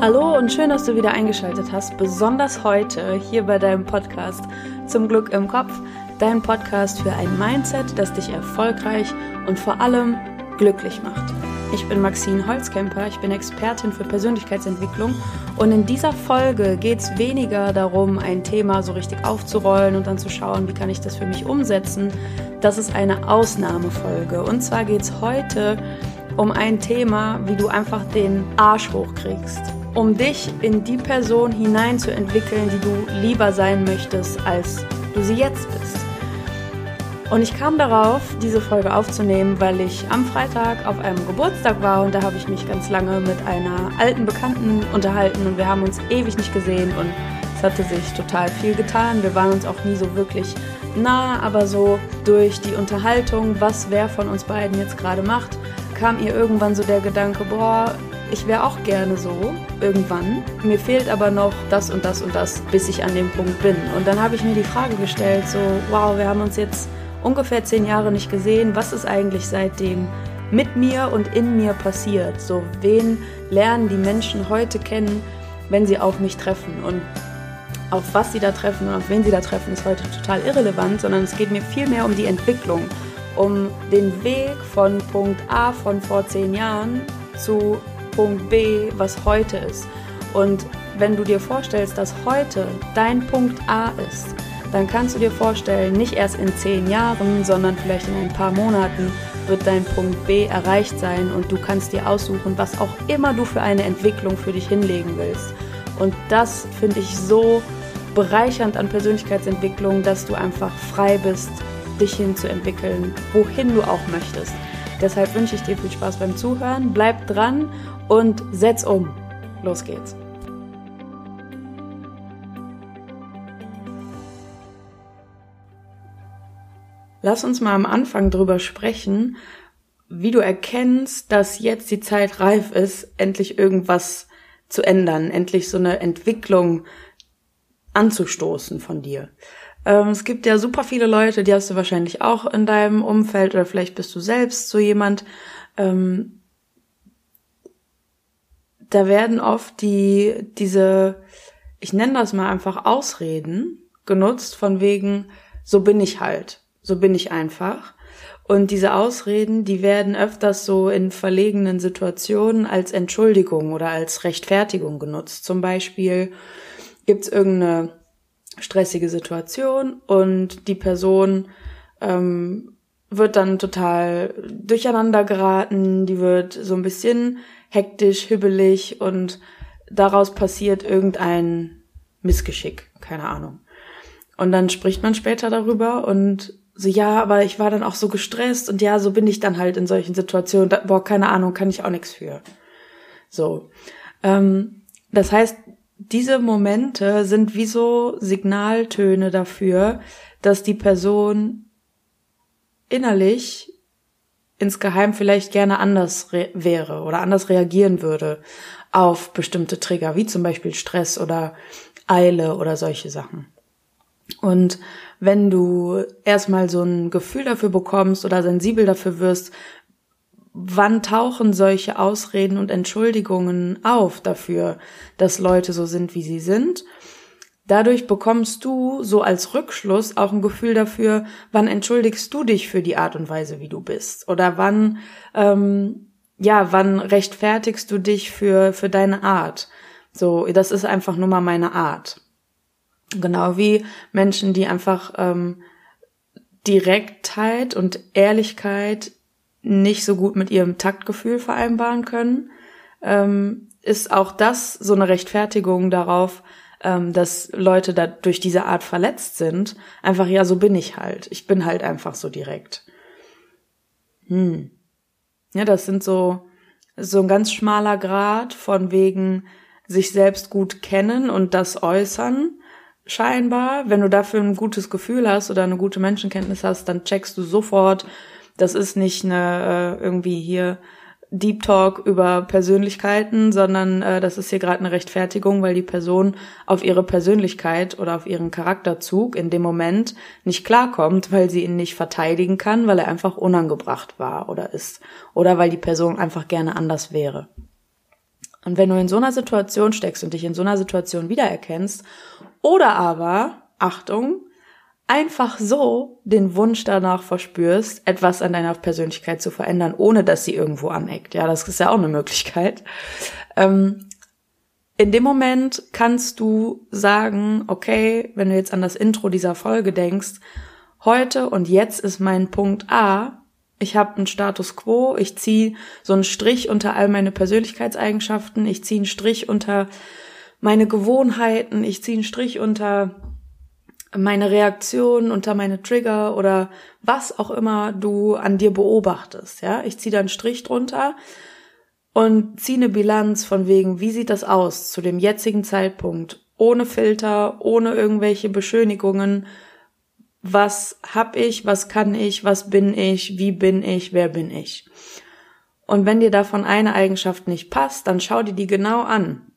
Hallo und schön, dass du wieder eingeschaltet hast, besonders heute hier bei deinem Podcast Zum Glück im Kopf, dein Podcast für ein Mindset, das dich erfolgreich und vor allem glücklich macht. Ich bin Maxine Holzkemper, ich bin Expertin für Persönlichkeitsentwicklung und in dieser Folge geht es weniger darum, ein Thema so richtig aufzurollen und dann zu schauen, wie kann ich das für mich umsetzen. Das ist eine Ausnahmefolge und zwar geht es heute um ein Thema, wie du einfach den Arsch hochkriegst um dich in die Person hineinzuentwickeln, die du lieber sein möchtest, als du sie jetzt bist. Und ich kam darauf, diese Folge aufzunehmen, weil ich am Freitag auf einem Geburtstag war und da habe ich mich ganz lange mit einer alten Bekannten unterhalten und wir haben uns ewig nicht gesehen und es hatte sich total viel getan. Wir waren uns auch nie so wirklich nah, aber so durch die Unterhaltung, was wer von uns beiden jetzt gerade macht, kam ihr irgendwann so der Gedanke, boah, ich wäre auch gerne so, irgendwann. Mir fehlt aber noch das und das und das, bis ich an dem Punkt bin. Und dann habe ich mir die Frage gestellt, so, wow, wir haben uns jetzt ungefähr zehn Jahre nicht gesehen. Was ist eigentlich seitdem mit mir und in mir passiert? So, wen lernen die Menschen heute kennen, wenn sie auf mich treffen? Und auf was sie da treffen und auf wen sie da treffen, ist heute total irrelevant, sondern es geht mir viel mehr um die Entwicklung, um den Weg von Punkt A von vor zehn Jahren zu Punkt B, was heute ist. Und wenn du dir vorstellst, dass heute dein Punkt A ist, dann kannst du dir vorstellen, nicht erst in zehn Jahren, sondern vielleicht in ein paar Monaten wird dein Punkt B erreicht sein und du kannst dir aussuchen, was auch immer du für eine Entwicklung für dich hinlegen willst. Und das finde ich so bereichernd an Persönlichkeitsentwicklung, dass du einfach frei bist, dich hinzuentwickeln, wohin du auch möchtest. Deshalb wünsche ich dir viel Spaß beim Zuhören, bleib dran und setz um. Los geht's. Lass uns mal am Anfang drüber sprechen, wie du erkennst, dass jetzt die Zeit reif ist, endlich irgendwas zu ändern, endlich so eine Entwicklung anzustoßen von dir. Ähm, es gibt ja super viele Leute, die hast du wahrscheinlich auch in deinem Umfeld oder vielleicht bist du selbst so jemand. Ähm, da werden oft die, diese, ich nenne das mal einfach Ausreden genutzt von wegen, so bin ich halt, so bin ich einfach. Und diese Ausreden, die werden öfters so in verlegenen Situationen als Entschuldigung oder als Rechtfertigung genutzt. Zum Beispiel gibt's irgendeine stressige Situation und die Person ähm, wird dann total durcheinander geraten, die wird so ein bisschen hektisch, hibbelig und daraus passiert irgendein Missgeschick, keine Ahnung. Und dann spricht man später darüber und so, ja, aber ich war dann auch so gestresst und ja, so bin ich dann halt in solchen Situationen. Da, boah, keine Ahnung, kann ich auch nichts für. So. Ähm, das heißt, diese Momente sind wie so Signaltöne dafür, dass die Person innerlich insgeheim vielleicht gerne anders wäre oder anders reagieren würde auf bestimmte Trigger, wie zum Beispiel Stress oder Eile oder solche Sachen. Und wenn du erstmal so ein Gefühl dafür bekommst oder sensibel dafür wirst, wann tauchen solche Ausreden und Entschuldigungen auf dafür, dass Leute so sind, wie sie sind? Dadurch bekommst du so als Rückschluss auch ein Gefühl dafür, wann entschuldigst du dich für die Art und Weise, wie du bist? Oder wann, ähm, ja, wann rechtfertigst du dich für, für deine Art? So, das ist einfach nur mal meine Art. Genau wie Menschen, die einfach ähm, Direktheit und Ehrlichkeit nicht so gut mit ihrem Taktgefühl vereinbaren können, ähm, ist auch das so eine Rechtfertigung darauf, ähm, dass Leute da durch diese Art verletzt sind. Einfach, ja, so bin ich halt. Ich bin halt einfach so direkt. Hm. Ja, das sind so, so ein ganz schmaler Grad von wegen sich selbst gut kennen und das äußern. Scheinbar, wenn du dafür ein gutes Gefühl hast oder eine gute Menschenkenntnis hast, dann checkst du sofort, das ist nicht eine äh, irgendwie hier Deep Talk über Persönlichkeiten, sondern äh, das ist hier gerade eine Rechtfertigung, weil die Person auf ihre Persönlichkeit oder auf ihren Charakterzug in dem Moment nicht klarkommt, weil sie ihn nicht verteidigen kann, weil er einfach unangebracht war oder ist oder weil die Person einfach gerne anders wäre. Und wenn du in so einer Situation steckst und dich in so einer Situation wiedererkennst, oder aber, Achtung, einfach so den Wunsch danach verspürst, etwas an deiner Persönlichkeit zu verändern, ohne dass sie irgendwo aneckt. Ja, das ist ja auch eine Möglichkeit. Ähm, in dem Moment kannst du sagen, okay, wenn du jetzt an das Intro dieser Folge denkst, heute und jetzt ist mein Punkt A, ich habe einen Status quo, ich ziehe so einen Strich unter all meine Persönlichkeitseigenschaften, ich ziehe einen Strich unter meine Gewohnheiten, ich ziehe einen Strich unter meine Reaktionen, unter meine Trigger oder was auch immer du an dir beobachtest, ja? Ich ziehe da einen Strich drunter und ziehe eine Bilanz von wegen, wie sieht das aus zu dem jetzigen Zeitpunkt, ohne Filter, ohne irgendwelche Beschönigungen. Was hab ich, was kann ich, was bin ich, wie bin ich, wer bin ich? Und wenn dir davon eine Eigenschaft nicht passt, dann schau dir die genau an.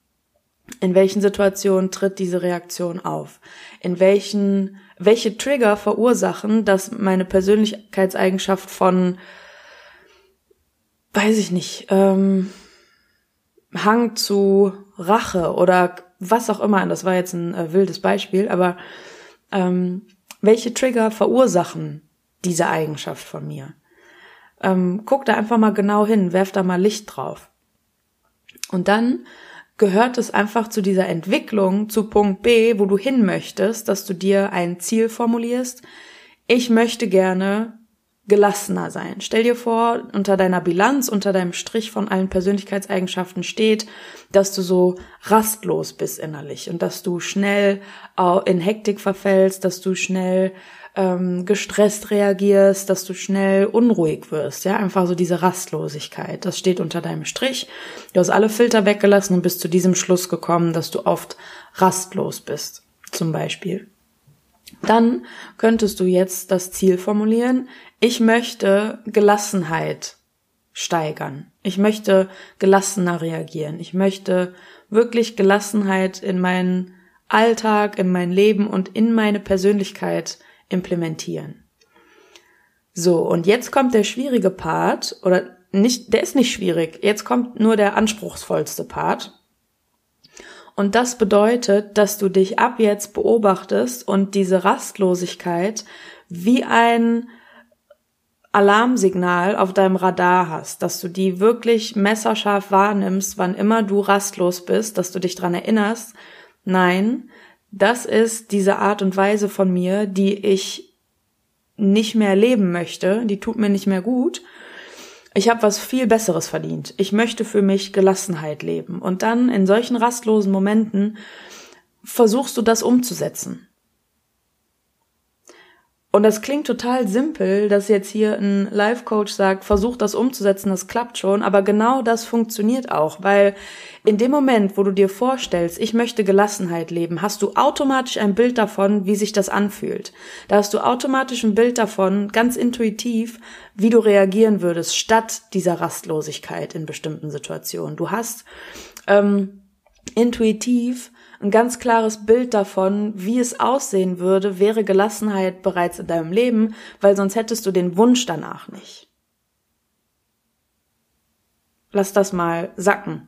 In welchen Situationen tritt diese Reaktion auf? In welchen, welche Trigger verursachen, dass meine Persönlichkeitseigenschaft von weiß ich nicht, ähm, Hang zu Rache oder was auch immer, das war jetzt ein äh, wildes Beispiel, aber ähm, welche Trigger verursachen diese Eigenschaft von mir? Ähm, guck da einfach mal genau hin, werf da mal Licht drauf. Und dann gehört es einfach zu dieser Entwicklung zu Punkt B, wo du hin möchtest, dass du dir ein Ziel formulierst. Ich möchte gerne gelassener sein. Stell dir vor, unter deiner Bilanz, unter deinem Strich von allen Persönlichkeitseigenschaften steht, dass du so rastlos bist innerlich und dass du schnell in Hektik verfällst, dass du schnell ähm, gestresst reagierst, dass du schnell unruhig wirst, ja, einfach so diese Rastlosigkeit. Das steht unter deinem Strich. Du hast alle Filter weggelassen und bist zu diesem Schluss gekommen, dass du oft rastlos bist, zum Beispiel. Dann könntest du jetzt das Ziel formulieren, ich möchte Gelassenheit steigern. Ich möchte gelassener reagieren. Ich möchte wirklich Gelassenheit in meinen Alltag, in mein Leben und in meine Persönlichkeit implementieren. So, und jetzt kommt der schwierige Part, oder nicht, der ist nicht schwierig, jetzt kommt nur der anspruchsvollste Part. Und das bedeutet, dass du dich ab jetzt beobachtest und diese Rastlosigkeit wie ein Alarmsignal auf deinem Radar hast, dass du die wirklich messerscharf wahrnimmst, wann immer du rastlos bist, dass du dich dran erinnerst, nein, das ist diese Art und Weise von mir, die ich nicht mehr leben möchte, die tut mir nicht mehr gut ich habe was viel Besseres verdient. Ich möchte für mich Gelassenheit leben. Und dann in solchen rastlosen Momenten versuchst du das umzusetzen. Und das klingt total simpel, dass jetzt hier ein Life-Coach sagt, versuch das umzusetzen, das klappt schon, aber genau das funktioniert auch, weil in dem Moment, wo du dir vorstellst, ich möchte Gelassenheit leben, hast du automatisch ein Bild davon, wie sich das anfühlt. Da hast du automatisch ein Bild davon, ganz intuitiv, wie du reagieren würdest, statt dieser Rastlosigkeit in bestimmten Situationen. Du hast ähm, intuitiv ein ganz klares Bild davon, wie es aussehen würde, wäre Gelassenheit bereits in deinem Leben, weil sonst hättest du den Wunsch danach nicht. Lass das mal sacken.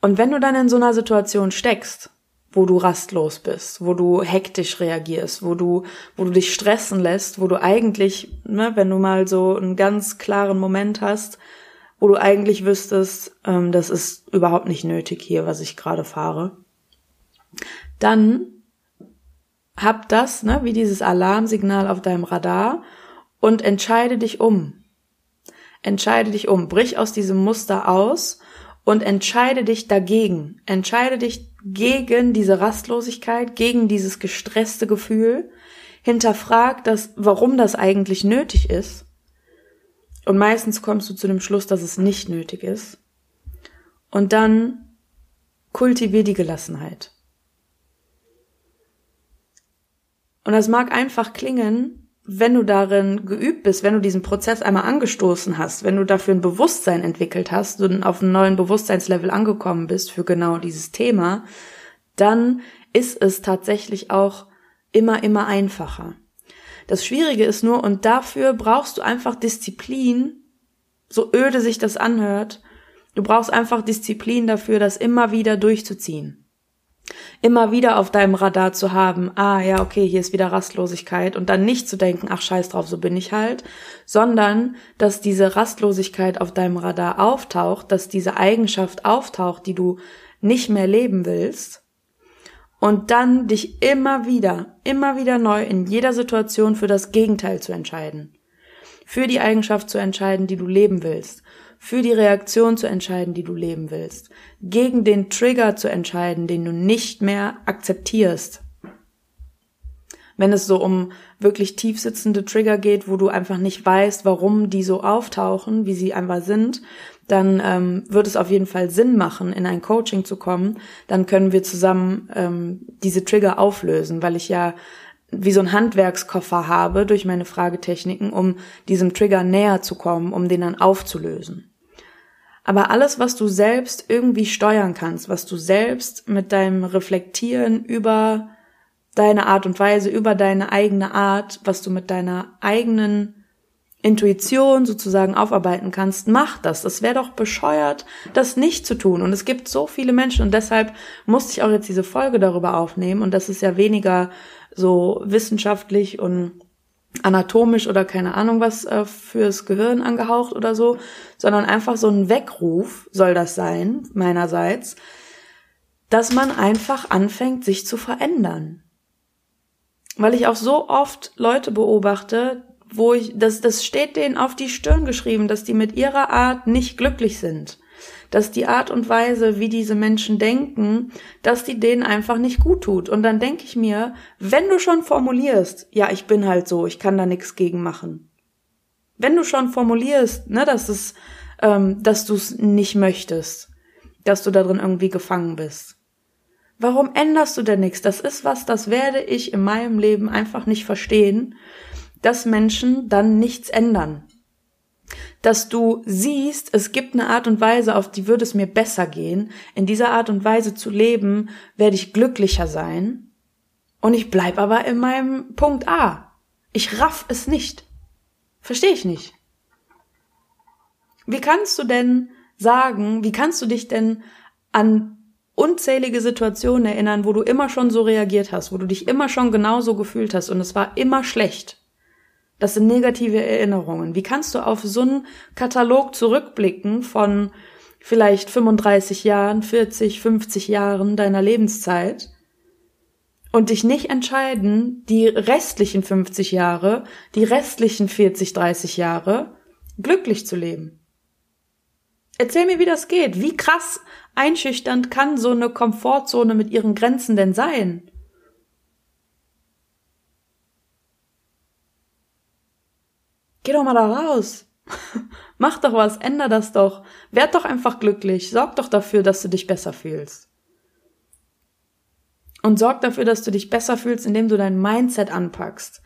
Und wenn du dann in so einer Situation steckst, wo du rastlos bist, wo du hektisch reagierst, wo du, wo du dich stressen lässt, wo du eigentlich, ne, wenn du mal so einen ganz klaren Moment hast, wo du eigentlich wüsstest, ähm, das ist überhaupt nicht nötig hier, was ich gerade fahre, dann hab das, ne, wie dieses Alarmsignal auf deinem Radar und entscheide dich um. Entscheide dich um, brich aus diesem Muster aus und entscheide dich dagegen. Entscheide dich gegen diese Rastlosigkeit, gegen dieses gestresste Gefühl. Hinterfrag das, warum das eigentlich nötig ist und meistens kommst du zu dem Schluss, dass es nicht nötig ist. Und dann kultivier die Gelassenheit. Und das mag einfach klingen, wenn du darin geübt bist, wenn du diesen Prozess einmal angestoßen hast, wenn du dafür ein Bewusstsein entwickelt hast und auf einem neuen Bewusstseinslevel angekommen bist für genau dieses Thema, dann ist es tatsächlich auch immer, immer einfacher. Das Schwierige ist nur, und dafür brauchst du einfach Disziplin, so öde sich das anhört, Du brauchst einfach Disziplin dafür, das immer wieder durchzuziehen. Immer wieder auf deinem Radar zu haben, ah ja, okay, hier ist wieder Rastlosigkeit und dann nicht zu denken, ach scheiß drauf, so bin ich halt, sondern dass diese Rastlosigkeit auf deinem Radar auftaucht, dass diese Eigenschaft auftaucht, die du nicht mehr leben willst und dann dich immer wieder, immer wieder neu in jeder Situation für das Gegenteil zu entscheiden. Für die Eigenschaft zu entscheiden, die du leben willst für die Reaktion zu entscheiden, die du leben willst, gegen den Trigger zu entscheiden, den du nicht mehr akzeptierst. Wenn es so um wirklich tiefsitzende Trigger geht, wo du einfach nicht weißt, warum die so auftauchen, wie sie einfach sind, dann ähm, wird es auf jeden Fall Sinn machen, in ein Coaching zu kommen. Dann können wir zusammen ähm, diese Trigger auflösen, weil ich ja wie so ein Handwerkskoffer habe durch meine Fragetechniken, um diesem Trigger näher zu kommen, um den dann aufzulösen. Aber alles, was du selbst irgendwie steuern kannst, was du selbst mit deinem Reflektieren über deine Art und Weise, über deine eigene Art, was du mit deiner eigenen Intuition sozusagen aufarbeiten kannst, mach das. Es wäre doch bescheuert, das nicht zu tun. Und es gibt so viele Menschen und deshalb musste ich auch jetzt diese Folge darüber aufnehmen. Und das ist ja weniger so wissenschaftlich und anatomisch oder keine Ahnung was äh, fürs Gehirn angehaucht oder so, sondern einfach so ein Weckruf soll das sein, meinerseits, dass man einfach anfängt, sich zu verändern. Weil ich auch so oft Leute beobachte, wo ich, das, das steht denen auf die Stirn geschrieben, dass die mit ihrer Art nicht glücklich sind dass die Art und Weise, wie diese Menschen denken, dass die denen einfach nicht gut tut. Und dann denke ich mir, wenn du schon formulierst, ja, ich bin halt so, ich kann da nichts gegen machen. Wenn du schon formulierst, ne, dass es, ähm, dass du es nicht möchtest, dass du darin irgendwie gefangen bist. Warum änderst du denn nichts? Das ist was, das werde ich in meinem Leben einfach nicht verstehen, dass Menschen dann nichts ändern dass du siehst, es gibt eine Art und Weise, auf die würde es mir besser gehen. In dieser Art und Weise zu leben, werde ich glücklicher sein. Und ich bleib aber in meinem Punkt A. Ich raff es nicht. Verstehe ich nicht. Wie kannst du denn sagen, wie kannst du dich denn an unzählige Situationen erinnern, wo du immer schon so reagiert hast, wo du dich immer schon genauso gefühlt hast und es war immer schlecht? Das sind negative Erinnerungen. Wie kannst du auf so einen Katalog zurückblicken von vielleicht 35 Jahren, 40, 50 Jahren deiner Lebenszeit und dich nicht entscheiden, die restlichen 50 Jahre, die restlichen 40, 30 Jahre glücklich zu leben? Erzähl mir, wie das geht. Wie krass einschüchternd kann so eine Komfortzone mit ihren Grenzen denn sein? Geh doch mal da raus. Mach doch was, änder das doch. Werd doch einfach glücklich. Sorg doch dafür, dass du dich besser fühlst. Und sorg dafür, dass du dich besser fühlst, indem du dein Mindset anpackst.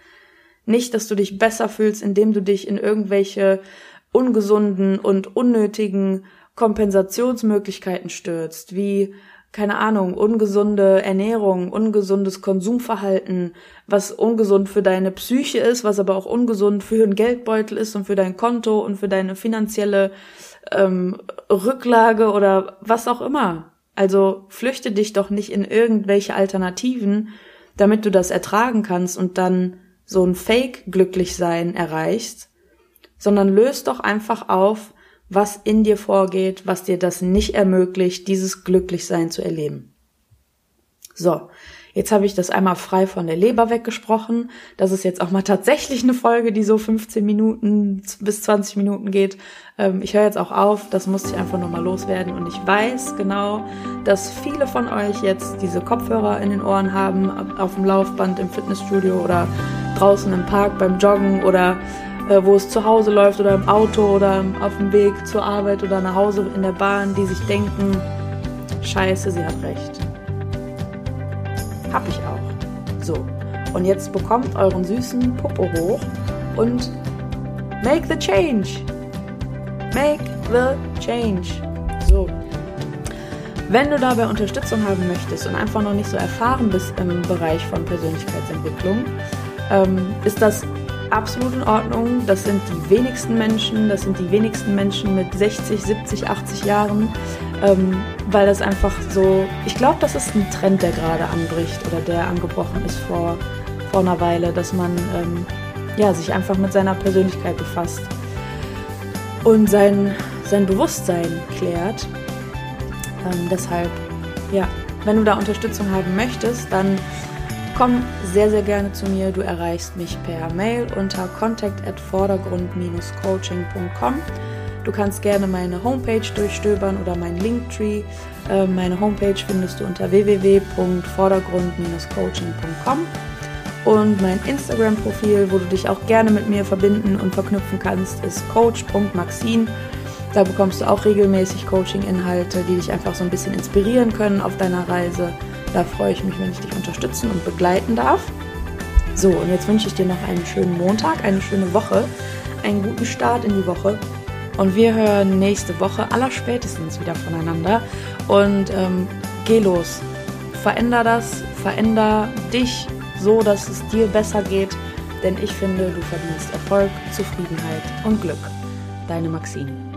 Nicht, dass du dich besser fühlst, indem du dich in irgendwelche ungesunden und unnötigen Kompensationsmöglichkeiten stürzt, wie keine Ahnung, ungesunde Ernährung, ungesundes Konsumverhalten, was ungesund für deine Psyche ist, was aber auch ungesund für den Geldbeutel ist und für dein Konto und für deine finanzielle ähm, Rücklage oder was auch immer. Also flüchte dich doch nicht in irgendwelche Alternativen, damit du das ertragen kannst und dann so ein Fake-Glücklichsein erreichst, sondern löst doch einfach auf, was in dir vorgeht, was dir das nicht ermöglicht, dieses Glücklichsein zu erleben. So, jetzt habe ich das einmal frei von der Leber weggesprochen. Das ist jetzt auch mal tatsächlich eine Folge, die so 15 Minuten bis 20 Minuten geht. Ähm, ich höre jetzt auch auf, das musste ich einfach nochmal loswerden. Und ich weiß genau, dass viele von euch jetzt diese Kopfhörer in den Ohren haben, auf dem Laufband im Fitnessstudio oder draußen im Park beim Joggen oder wo es zu Hause läuft oder im Auto oder auf dem Weg zur Arbeit oder nach Hause in der Bahn, die sich denken, scheiße, sie hat recht. Hab ich auch. So. Und jetzt bekommt euren süßen Popo hoch und make the change. Make the change. So. Wenn du dabei Unterstützung haben möchtest und einfach noch nicht so erfahren bist im Bereich von Persönlichkeitsentwicklung, ähm, ist das absolut in Ordnung. Das sind die wenigsten Menschen, das sind die wenigsten Menschen mit 60, 70, 80 Jahren, ähm, weil das einfach so, ich glaube, das ist ein Trend, der gerade anbricht oder der angebrochen ist vor, vor einer Weile, dass man ähm, ja, sich einfach mit seiner Persönlichkeit befasst und sein, sein Bewusstsein klärt. Ähm, deshalb, ja, wenn du da Unterstützung haben möchtest, dann komm sehr, sehr gerne zu mir. Du erreichst mich per Mail unter contact at vordergrund-coaching.com. Du kannst gerne meine Homepage durchstöbern oder meinen Linktree. Äh, meine Homepage findest du unter www.vordergrund-coaching.com. Und mein Instagram-Profil, wo du dich auch gerne mit mir verbinden und verknüpfen kannst, ist coach.maxine. Da bekommst du auch regelmäßig Coaching-Inhalte, die dich einfach so ein bisschen inspirieren können auf deiner Reise. Da freue ich mich, wenn ich dich unterstützen und begleiten darf. So, und jetzt wünsche ich dir noch einen schönen Montag, eine schöne Woche, einen guten Start in die Woche. Und wir hören nächste Woche allerspätestens wieder voneinander. Und ähm, geh los. Veränder das, veränder dich so, dass es dir besser geht. Denn ich finde, du verdienst Erfolg, Zufriedenheit und Glück. Deine Maxine.